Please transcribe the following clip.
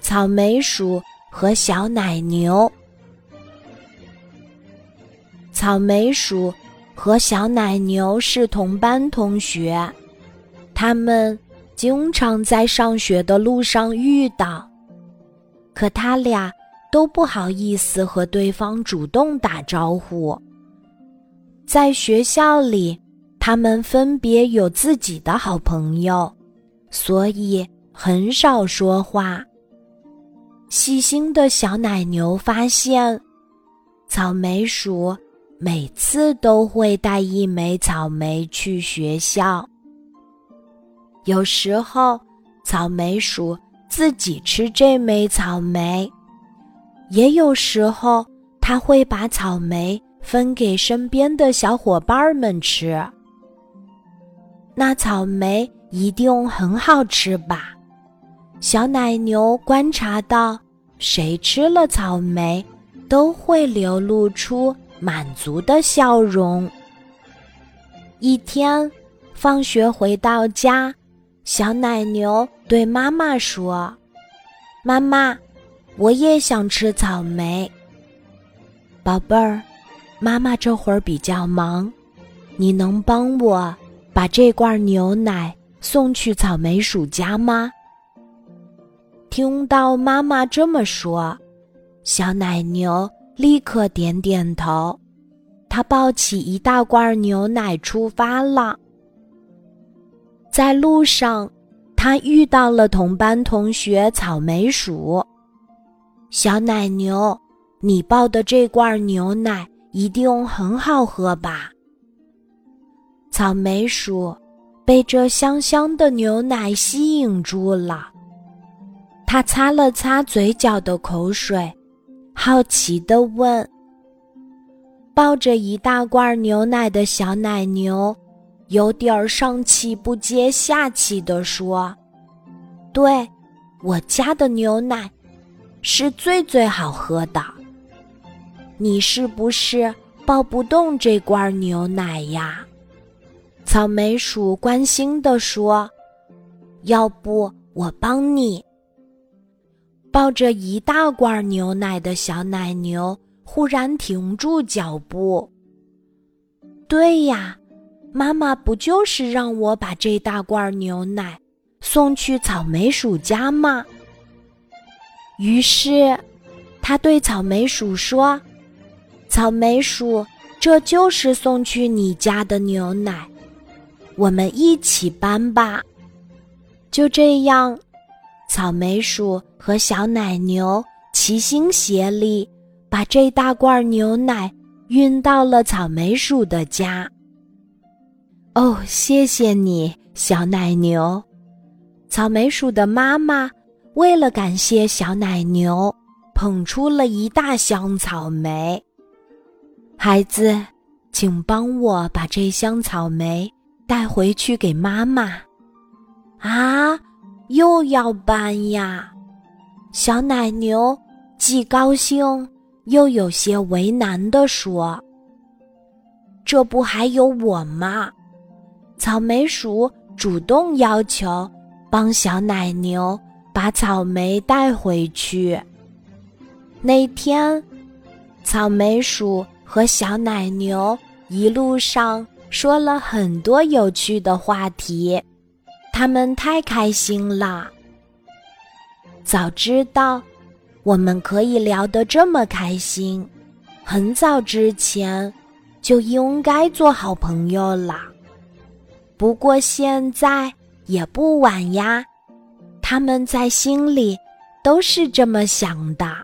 草莓鼠和小奶牛。草莓鼠和小奶牛是同班同学，他们经常在上学的路上遇到，可他俩都不好意思和对方主动打招呼。在学校里，他们分别有自己的好朋友，所以很少说话。细心的小奶牛发现，草莓鼠每次都会带一枚草莓去学校。有时候，草莓鼠自己吃这枚草莓；也有时候，它会把草莓分给身边的小伙伴们吃。那草莓一定很好吃吧？小奶牛观察到。谁吃了草莓，都会流露出满足的笑容。一天，放学回到家，小奶牛对妈妈说：“妈妈，我也想吃草莓。”宝贝儿，妈妈这会儿比较忙，你能帮我把这罐牛奶送去草莓鼠家吗？听到妈妈这么说，小奶牛立刻点点头。他抱起一大罐牛奶出发了。在路上，他遇到了同班同学草莓鼠。小奶牛，你抱的这罐牛奶一定很好喝吧？草莓鼠被这香香的牛奶吸引住了。他擦了擦嘴角的口水，好奇地问：“抱着一大罐牛奶的小奶牛，有点儿上气不接下气地说：‘对，我家的牛奶是最最好喝的。你是不是抱不动这罐牛奶呀？’”草莓鼠关心地说：“要不我帮你。”抱着一大罐牛奶的小奶牛忽然停住脚步。对呀，妈妈不就是让我把这大罐牛奶送去草莓鼠家吗？于是，他对草莓鼠说：“草莓鼠，这就是送去你家的牛奶，我们一起搬吧。”就这样。草莓鼠和小奶牛齐心协力，把这大罐牛奶运到了草莓鼠的家。哦，谢谢你，小奶牛！草莓鼠的妈妈为了感谢小奶牛，捧出了一大箱草莓。孩子，请帮我把这箱草莓带回去给妈妈。啊！又要搬呀，小奶牛既高兴又有些为难地说：“这不还有我吗？”草莓鼠主动要求帮小奶牛把草莓带回去。那天，草莓鼠和小奶牛一路上说了很多有趣的话题。他们太开心了。早知道我们可以聊得这么开心，很早之前就应该做好朋友了。不过现在也不晚呀。他们在心里都是这么想的。